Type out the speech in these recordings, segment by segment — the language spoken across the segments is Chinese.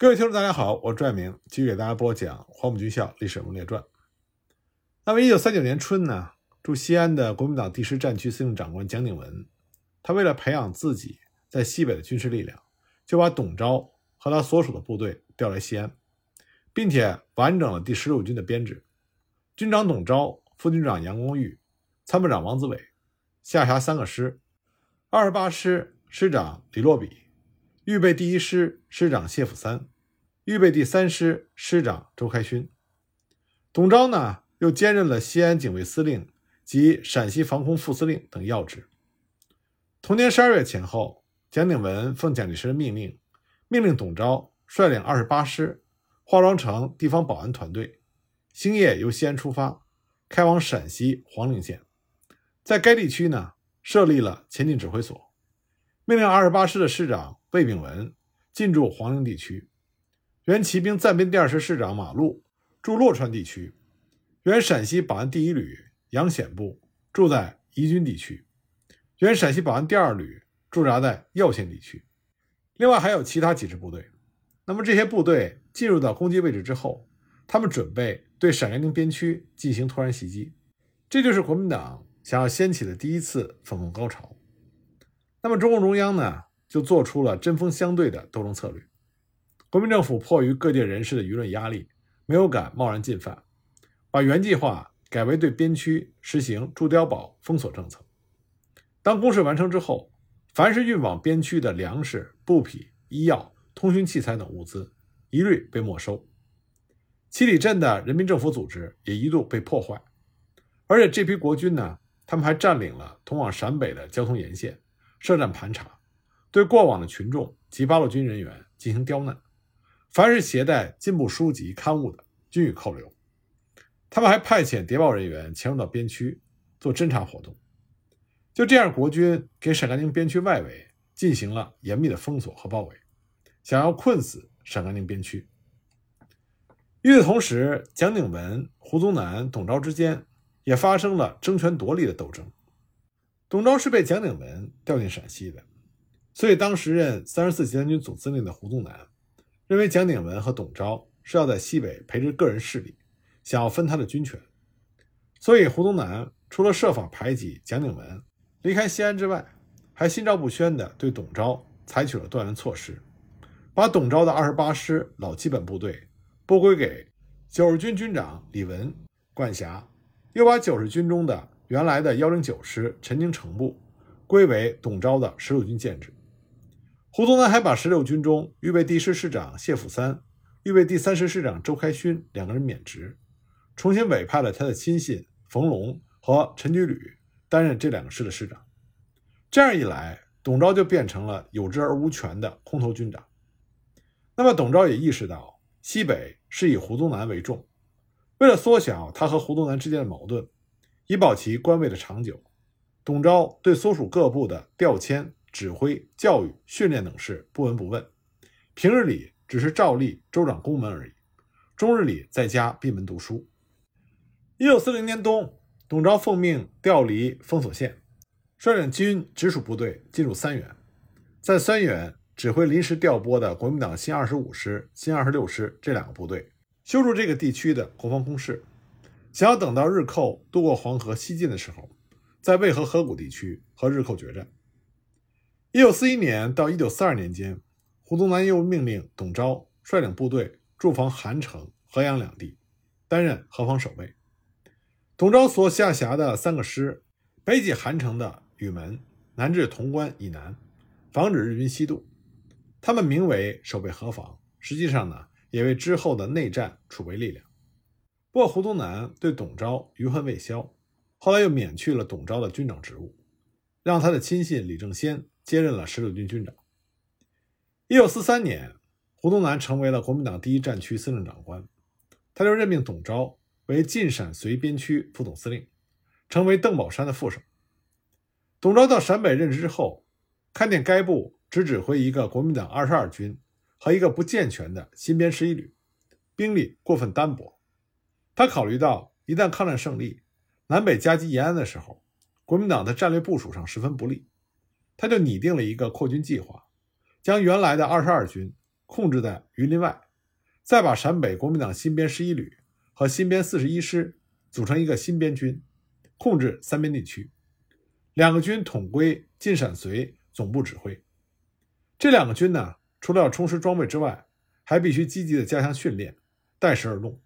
各位听众，大家好，我是拽明，继续给大家播讲《黄埔军校历史人物传》。那么，一九三九年春呢，驻西安的国民党第十战区司令长官蒋鼎文，他为了培养自己在西北的军事力量，就把董钊和他所属的部队调来西安，并且完整了第十六军的编制。军长董钊、副军长杨光玉、参谋长王子伟，下辖三个师：二十八师师长李洛比。预备第一师师长谢辅三，预备第三师师长周开勋。董钊呢，又兼任了西安警卫司令及陕西防空副司令等要职。同年十二月前后，蒋鼎文奉蒋介石的命令，命令董钊率领二十八师化妆成地方保安团队，星夜由西安出发，开往陕西黄陵县，在该地区呢设立了前进指挥所，命令二十八师的师长。魏炳文进驻黄陵地区，原骑兵暂编第二师师长马禄驻洛川地区，原陕西保安第一旅杨显部住在宜君地区，原陕西保安第二旅驻扎在耀县地区。另外还有其他几支部队。那么这些部队进入到攻击位置之后，他们准备对陕甘宁边区进行突然袭击，这就是国民党想要掀起的第一次反攻高潮。那么中共中央呢？就做出了针锋相对的斗争策略。国民政府迫于各界人士的舆论压力，没有敢贸然进犯，把原计划改为对边区实行驻碉堡封锁政策。当攻势完成之后，凡是运往边区的粮食、布匹、医药、通讯器材等物资，一律被没收。七里镇的人民政府组织也一度被破坏，而且这批国军呢，他们还占领了通往陕北的交通沿线，设站盘查。对过往的群众及八路军人员进行刁难，凡是携带进步书籍刊物的，均予扣留。他们还派遣谍报人员潜入到边区做侦察活动。就这样，国军给陕甘宁边区外围进行了严密的封锁和包围，想要困死陕甘宁边区。与此同时，蒋鼎文、胡宗南、董钊之间也发生了争权夺利的斗争。董钊是被蒋鼎文调进陕西的。所以，当时任三十四集团军总司令的胡宗南认为蒋鼎文和董钊是要在西北培植个人势力，想要分他的军权。所以，胡宗南除了设法排挤蒋鼎文离开西安之外，还心照不宣地对董钊采取了断然措施，把董钊的二十八师老基本部队拨归给九十军军长李文管辖，又把九十军中的原来的幺零九师陈经城部归为董钊的十六军建制。胡宗南还把十六军中预备第师师长谢辅三、预备第三师师长周开勋两个人免职，重新委派了他的亲信冯龙和陈居履担任这两个师的师长。这样一来，董钊就变成了有职而无权的空头军长。那么，董钊也意识到西北是以胡宗南为重，为了缩小他和胡宗南之间的矛盾，以保其官位的长久，董钊对所属各部的调迁。指挥、教育、训练等事不闻不问，平日里只是照例州长公门而已，终日里在家闭门读书。一九四零年冬，董钊奉命调离封锁线，率领军直属部队进入三原，在三原指挥临时调拨的国民党新二十五师、新二十六师这两个部队，修筑这个地区的国防工事，想要等到日寇渡过黄河西进的时候，在渭河河谷地区和日寇决战。一九四一年到一九四二年间，胡宗南又命令董钊率领部队驻防韩城、河阳两地，担任河防守备。董钊所下辖的三个师，北起韩城的雨门，南至潼关以南，防止日军西渡。他们名为守备河防，实际上呢，也为之后的内战储备力量。不过，胡宗南对董钊余恨未消，后来又免去了董钊的军长职务，让他的亲信李正先。接任了十六军军长。一九四三年，胡宗南成为了国民党第一战区司令长官，他就任命董钊为晋陕绥边区副总司令，成为邓宝山的副手。董钊到陕北任职之后，看见该部只指挥一个国民党二十二军和一个不健全的新编十一旅，兵力过分单薄，他考虑到一旦抗战胜利，南北夹击延安的时候，国民党在战略部署上十分不利。他就拟定了一个扩军计划，将原来的二十二军控制在榆林外，再把陕北国民党新编十一旅和新编四十一师组成一个新编军，控制三边地区。两个军统归晋陕绥总部指挥。这两个军呢，除了要充实装备之外，还必须积极的加强训练，待时而动。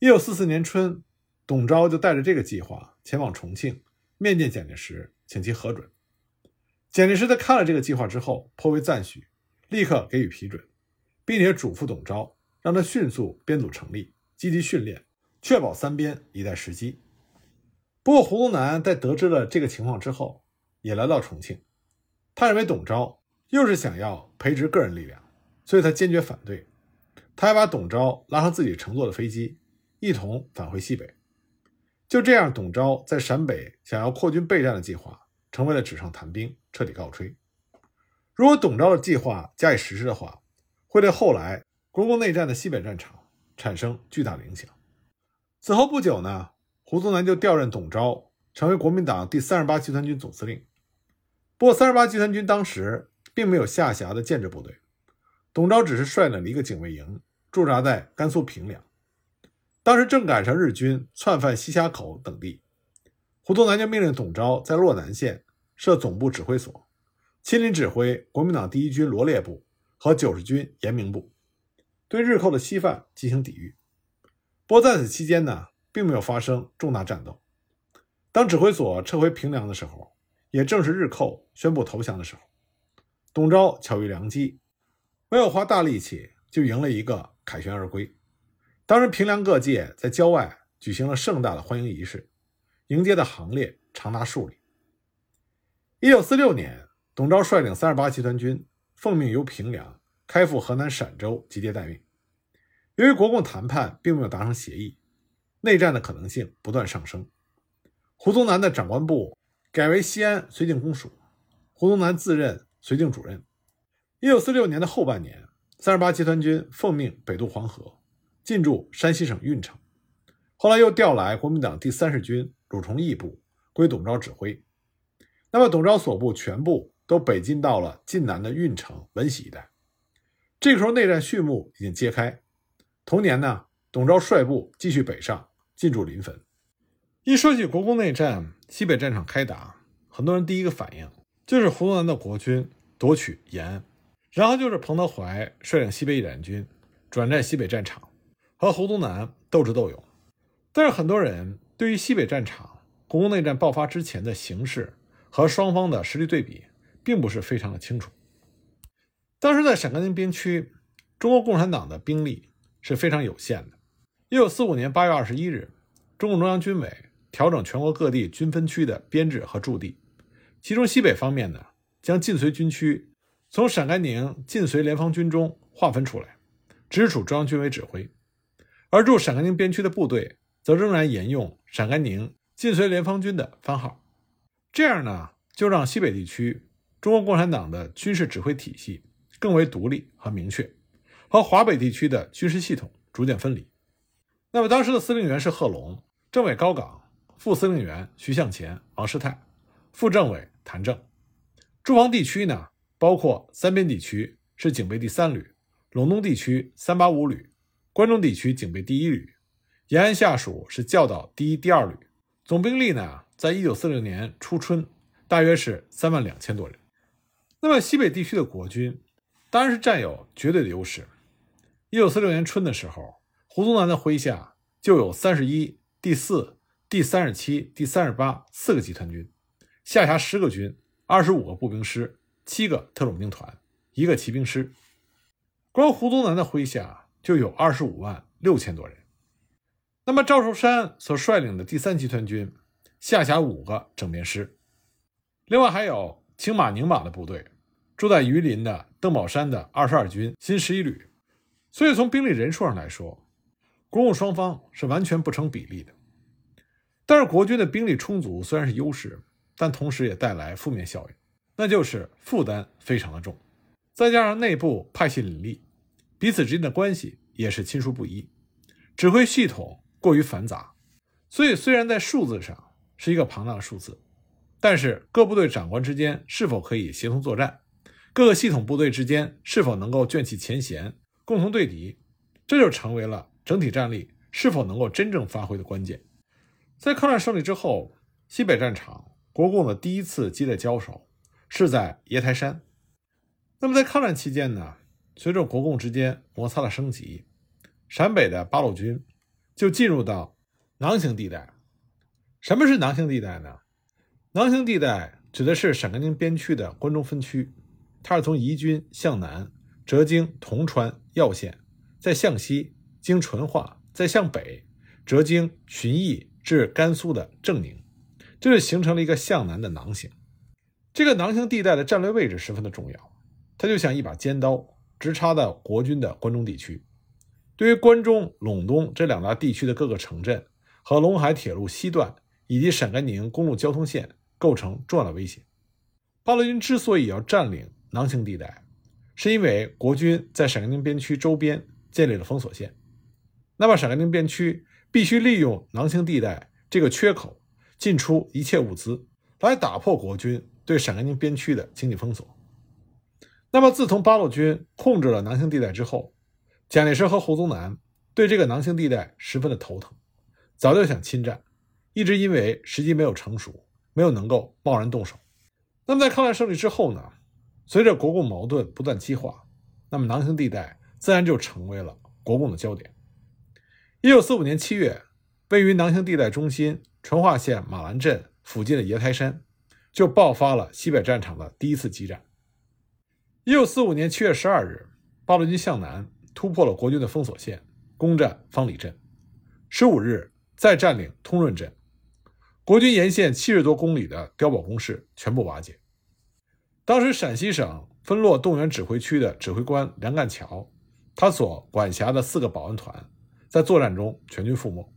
一九四四年春，董钊就带着这个计划前往重庆面见蒋介石，请其核准。蒋介石在看了这个计划之后，颇为赞许，立刻给予批准，并且嘱咐董钊，让他迅速编组成立，积极训练，确保三边以待时机。不过，胡宗南在得知了这个情况之后，也来到重庆。他认为董钊又是想要培植个人力量，所以他坚决反对。他还把董钊拉上自己乘坐的飞机，一同返回西北。就这样，董钊在陕北想要扩军备战的计划，成为了纸上谈兵，彻底告吹。如果董钊的计划加以实施的话，会对后来国共内战的西北战场产生巨大的影响。此后不久呢？胡宗南就调任董钊成为国民党第三十八集团军总司令。不过，三十八集团军当时并没有下辖的建制部队，董钊只是率领了一个警卫营驻扎在甘肃平凉。当时正赶上日军窜犯西峡口等地，胡宗南就命令董钊在洛南县设总部指挥所，亲临指挥国民党第一军罗列部和九十军延明部，对日寇的西犯进行抵御。不过在此期间呢？并没有发生重大战斗。当指挥所撤回平凉的时候，也正是日寇宣布投降的时候。董钊巧遇良机，没有花大力气就赢了一个凯旋而归。当时平凉各界在郊外举行了盛大的欢迎仪式，迎接的行列长达数里。一九四六年，董钊率领三十八集团军奉命由平凉开赴河南陕州集结待命。由于国共谈判并没有达成协议。内战的可能性不断上升，胡宗南的长官部改为西安绥靖公署，胡宗南自任绥靖主任。一九四六年的后半年，三十八集团军奉命北渡黄河，进驻山西省运城。后来又调来国民党第三十军鲁崇义部，归董钊指挥。那么，董钊所部全部都北进到了晋南的运城、闻喜一带。这个时候，内战序幕已经揭开。同年呢，董钊率部继续北上。进驻临汾。一说起国共内战，西北战场开打，很多人第一个反应就是胡宗南的国军夺取延安，然后就是彭德怀率领西北野战军转战西北战场，和胡宗南斗智斗勇。但是很多人对于西北战场国共内战爆发之前的形势和双方的实力对比，并不是非常的清楚。当时在陕甘宁边区，中国共产党的兵力是非常有限的。一九四五年八月二十一日，中共中央军委调整全国各地军分区的编制和驻地，其中西北方面呢，将晋绥军区从陕甘宁晋绥联防军中划分出来，直属中央军委指挥；而驻陕甘宁边区的部队则仍然沿用陕甘宁晋绥联防军的番号。这样呢，就让西北地区中国共产党的军事指挥体系更为独立和明确，和华北地区的军事系统逐渐分离。那么当时的司令员是贺龙，政委高岗，副司令员徐向前、王世泰，副政委谭政。驻防地区呢，包括三边地区是警备第三旅，陇东地区三八五旅，关中地区警备第一旅，延安下属是教导第一、第二旅。总兵力呢，在一九四六年初春，大约是三万两千多人。那么西北地区的国军，当然是占有绝对的优势。一九四六年春的时候。胡宗南的麾下就有三十一、第四、第三十七、第三十八四个集团军，下辖十个军、二十五个步兵师、七个特种兵团、一个骑兵师。光胡宗南的麾下就有二十五万六千多人。那么赵寿山所率领的第三集团军下辖五个整编师，另外还有青马宁马的部队，住在榆林的邓宝山的二十二军新十一旅。所以从兵力人数上来说，国共双方是完全不成比例的，但是国军的兵力充足虽然是优势，但同时也带来负面效应，那就是负担非常的重，再加上内部派系林立，彼此之间的关系也是亲疏不一，指挥系统过于繁杂，所以虽然在数字上是一个庞大的数字，但是各部队长官之间是否可以协同作战，各个系统部队之间是否能够卷起前嫌，共同对敌，这就成为了整体战力是否能够真正发挥的关键。在抗战胜利之后，西北战场国共的第一次激烈交手是在椰台山。那么在抗战期间呢，随着国共之间摩擦的升级，陕北的八路军就进入到囊形地带。什么是囊形地带呢？囊形地带指的是陕甘宁边区的关中分区，它是从宜君向南折经铜川耀县，再向西经淳化，再向北折经旬邑至甘肃的正宁，这就形成了一个向南的囊形。这个囊形地带的战略位置十分的重要，它就像一把尖刀，直插到国军的关中地区。对于关中、陇东这两大地区的各个城镇和陇海铁路西段。以及陕甘宁公路交通线构成重要的威胁。八路军之所以要占领囊形地带，是因为国军在陕甘宁边区周边建立了封锁线。那么，陕甘宁边区必须利用囊形地带这个缺口进出一切物资，来打破国军对陕甘宁边区的经济封锁。那么，自从八路军控制了囊形地带之后，蒋介石和胡宗南对这个囊形地带十分的头疼，早就想侵占。一直因为时机没有成熟，没有能够贸然动手。那么在抗战胜利之后呢？随着国共矛盾不断激化，那么囊形地带自然就成为了国共的焦点。一九四五年七月，位于囊形地带中心淳化县马兰镇附近的爷台山，就爆发了西北战场的第一次激战。一九四五年七月十二日，八路军向南突破了国军的封锁线，攻占方里镇。十五日，再占领通润镇。国军沿线七十多公里的碉堡工事全部瓦解。当时陕西省分落动员指挥区的指挥官梁干桥，他所管辖的四个保安团在作战中全军覆没。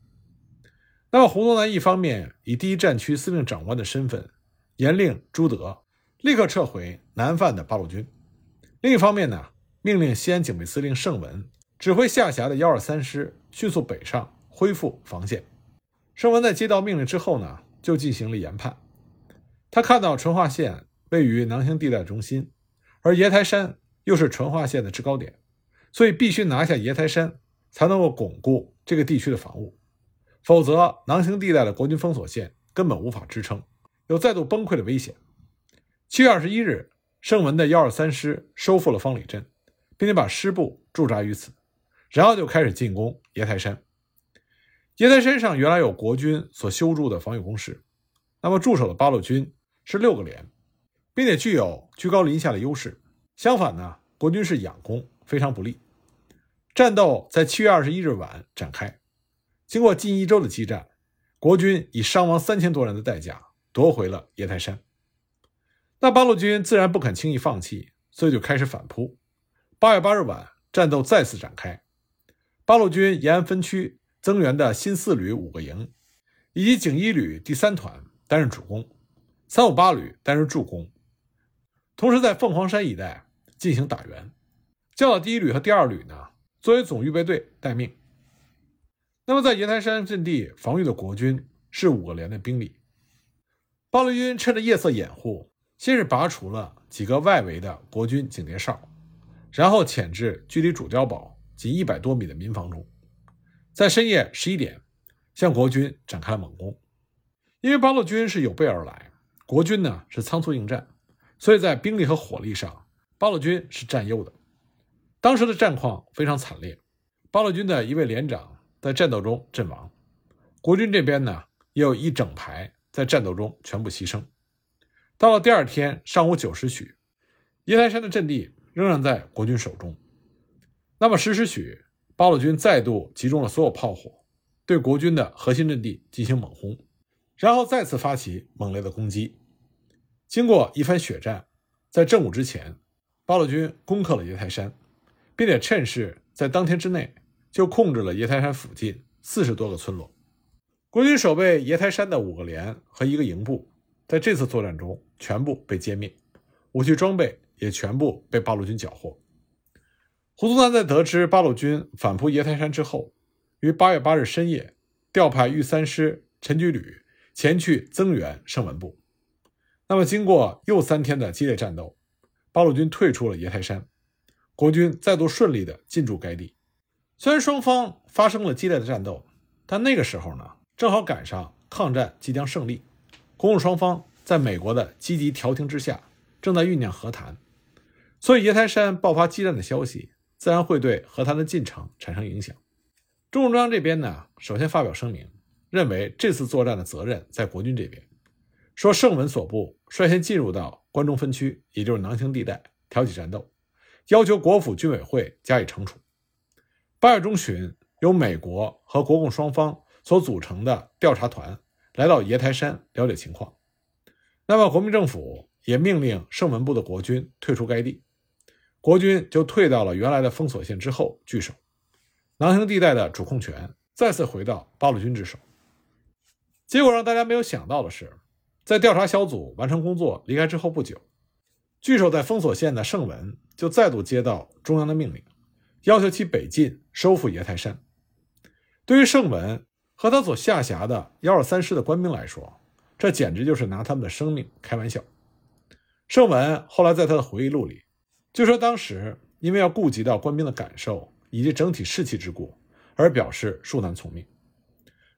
那么胡宗南一方面以第一战区司令长官的身份，严令朱德立刻撤回南犯的八路军；另一方面呢，命令西安警备司令盛文指挥下辖的幺二三师迅速北上，恢复防线。盛文在接到命令之后呢，就进行了研判。他看到淳化县位于囊形地带中心，而爷台山又是淳化县的制高点，所以必须拿下爷台山，才能够巩固这个地区的防务。否则，囊形地带的国军封锁线根本无法支撑，有再度崩溃的危险。七月二十一日，盛文的幺二三师收复了方里镇，并且把师部驻扎于此，然后就开始进攻椰台山。椰台山上原来有国军所修筑的防御工事，那么驻守的八路军是六个连，并且具有居高临下的优势。相反呢，国军是仰攻，非常不利。战斗在七月二十一日晚展开，经过近一周的激战，国军以伤亡三千多人的代价夺回了椰台山。那八路军自然不肯轻易放弃，所以就开始反扑。八月八日晚，战斗再次展开，八路军延安分区。增援的新四旅五个营，以及警一旅第三团担任主攻，三五八旅担任助攻，同时在凤凰山一带进行打援。教导第一旅和第二旅呢，作为总预备队待命。那么在椰台山阵地防御的国军是五个连的兵力。八路军趁着夜色掩护，先是拔除了几个外围的国军警戒哨，然后潜至距离主碉堡仅一百多米的民房中。在深夜十一点，向国军展开了猛攻。因为八路军是有备而来，国军呢是仓促应战，所以在兵力和火力上，八路军是占优的。当时的战况非常惨烈，八路军的一位连长在战斗中阵亡，国军这边呢也有一整排在战斗中全部牺牲。到了第二天上午九时许，椰台山的阵地仍然在国军手中。那么十时许。八路军再度集中了所有炮火，对国军的核心阵地进行猛轰，然后再次发起猛烈的攻击。经过一番血战，在正午之前，八路军攻克了椰台山，并且趁势在当天之内就控制了椰台山附近四十多个村落。国军守备椰台山的五个连和一个营部，在这次作战中全部被歼灭，武器装备也全部被八路军缴获。胡宗南在得知八路军反扑椰台山之后，于八月八日深夜调派豫三师陈居旅前去增援盛文部。那么，经过又三天的激烈战斗，八路军退出了爷台山，国军再度顺利的进驻该地。虽然双方发生了激烈的战斗，但那个时候呢，正好赶上抗战即将胜利，国共双方在美国的积极调停之下，正在酝酿和谈，所以爷台山爆发激战的消息，自然会对和谈的进程产生影响。中共中央这边呢，首先发表声明，认为这次作战的责任在国军这边。说盛文所部率先进入到关中分区，也就是囊兴地带，挑起战斗，要求国府军委会加以惩处。八月中旬，由美国和国共双方所组成的调查团来到爷台山了解情况。那么，国民政府也命令盛文部的国军退出该地，国军就退到了原来的封锁线之后据守，囊兴地带的主控权再次回到八路军之手。结果让大家没有想到的是。在调查小组完成工作离开之后不久，据守在封锁线的盛文就再度接到中央的命令，要求其北进收复爷台山。对于盛文和他所下辖的幺二三师的官兵来说，这简直就是拿他们的生命开玩笑。盛文后来在他的回忆录里就说，当时因为要顾及到官兵的感受以及整体士气之故，而表示恕难从命。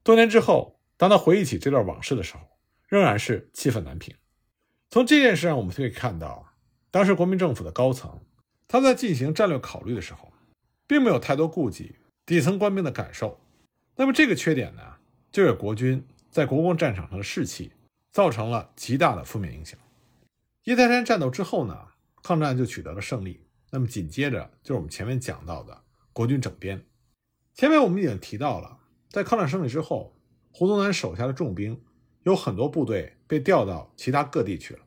多年之后，当他回忆起这段往事的时候，仍然是气愤难平。从这件事上，我们可以看到，当时国民政府的高层，他在进行战略考虑的时候，并没有太多顾及底层官兵的感受。那么这个缺点呢，就给国军在国共战场上的士气造成了极大的负面影响。叶台山战斗之后呢，抗战就取得了胜利。那么紧接着就是我们前面讲到的国军整编。前面我们已经提到了，在抗战胜利之后，胡宗南手下的重兵。有很多部队被调到其他各地去了，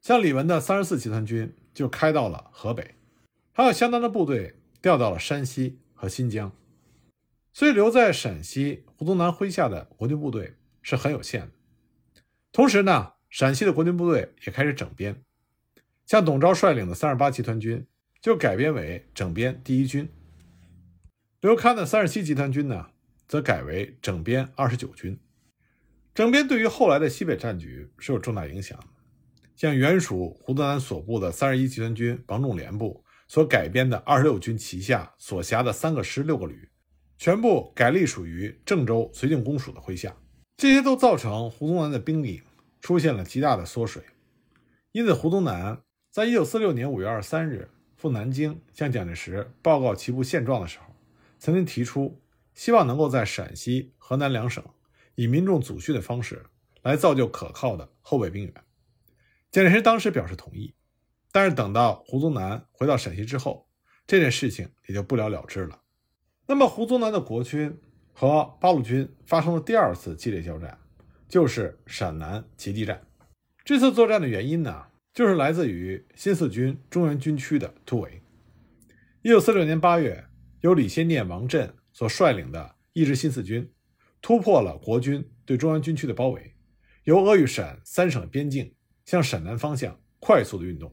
像李文的三十四集团军就开到了河北，还有相当的部队调到了山西和新疆，所以留在陕西胡宗南麾下的国军部队是很有限的。同时呢，陕西的国军部队也开始整编，像董钊率领的三十八集团军就改编为整编第一军，刘戡的三十七集团军呢，则改为整编二十九军。整编对于后来的西北战局是有重大影响的，像原属胡宗南所部的三十一集团军王仲廉部所改编的二十六军旗下所辖的三个师六个旅，全部改隶属于郑州绥靖公署的麾下，这些都造成胡宗南的兵力出现了极大的缩水。因此，胡宗南在一九四六年五月二十三日赴南京向蒋介石报告其部现状的时候，曾经提出希望能够在陕西、河南两省。以民众组训的方式来造就可靠的后备兵员，蒋介石当时表示同意，但是等到胡宗南回到陕西之后，这件事情也就不了了之了。那么，胡宗南的国军和八路军发生了第二次激烈交战，就是陕南截击战。这次作战的原因呢，就是来自于新四军中原军区的突围。一九四六年八月，由李先念、王震所率领的一支新四军。突破了国军对中央军区的包围，由鄂豫陕三省边境向陕南方向快速的运动，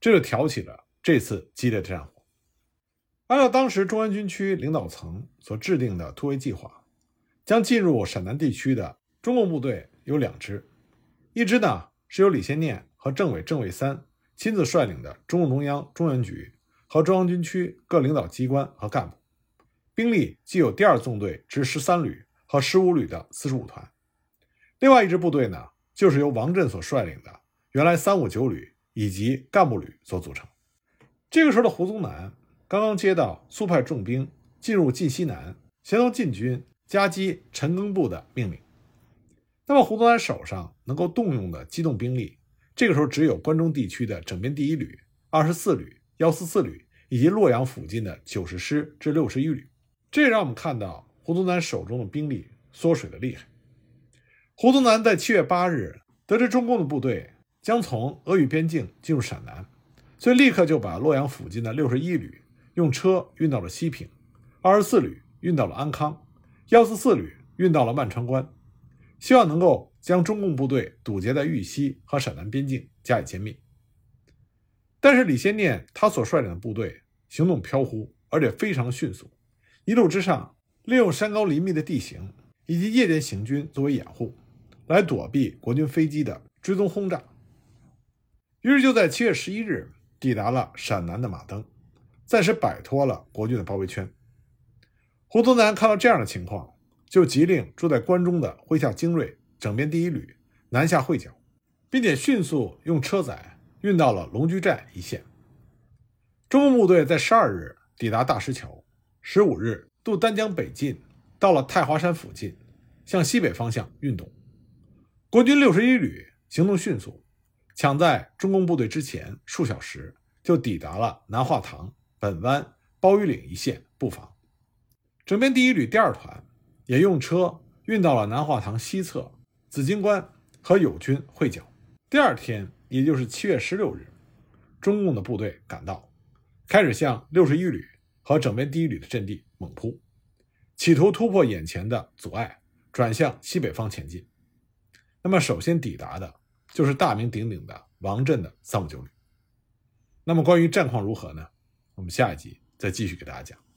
这就挑起了这次激烈的战火。按照当时中央军区领导层所制定的突围计划，将进入陕南地区的中共部队有两支，一支呢是由李先念和政委郑卫三亲自率领的中共中央中原局和中央军区各领导机关和干部，兵力既有第二纵队之十三旅。和十五旅的四十五团，另外一支部队呢，就是由王震所率领的原来三五九旅以及干部旅所组成。这个时候的胡宗南刚刚接到苏派重兵进入晋西南，协同晋军夹击陈赓部的命令。那么胡宗南手上能够动用的机动兵力，这个时候只有关中地区的整编第一旅、二十四旅、幺四四旅以及洛阳附近的九十师至六十一旅。这也让我们看到。胡宗南手中的兵力缩水的厉害。胡宗南在七月八日得知中共的部队将从鄂豫边境进入陕南，所以立刻就把洛阳附近的六十一旅用车运到了西平，二十四旅运到了安康，幺四四旅运到了万川关，希望能够将中共部队堵截在豫西和陕南边境加以歼灭。但是李先念他所率领的部队行动飘忽，而且非常迅速，一路之上。利用山高林密的地形以及夜间行军作为掩护，来躲避国军飞机的追踪轰炸。于是就在七月十一日，抵达了陕南的马登，暂时摆脱了国军的包围圈。胡宗南看到这样的情况，就急令住在关中的麾下精锐整编第一旅南下会剿，并且迅速用车载运到了龙居寨一线。中共部队在十二日抵达大石桥，十五日渡丹江北进，到了太华山附近，向西北方向运动。国军六十一旅行动迅速，抢在中共部队之前数小时就抵达了南化塘、本湾、包玉岭一线布防。整编第一旅第二团也用车运到了南化塘西侧紫荆关和友军会剿。第二天，也就是七月十六日，中共的部队赶到，开始向六十一旅和整编第一旅的阵地猛扑，企图突破眼前的阻碍，转向西北方前进。那么，首先抵达的就是大名鼎鼎的王震的三五九旅。那么，关于战况如何呢？我们下一集再继续给大家讲。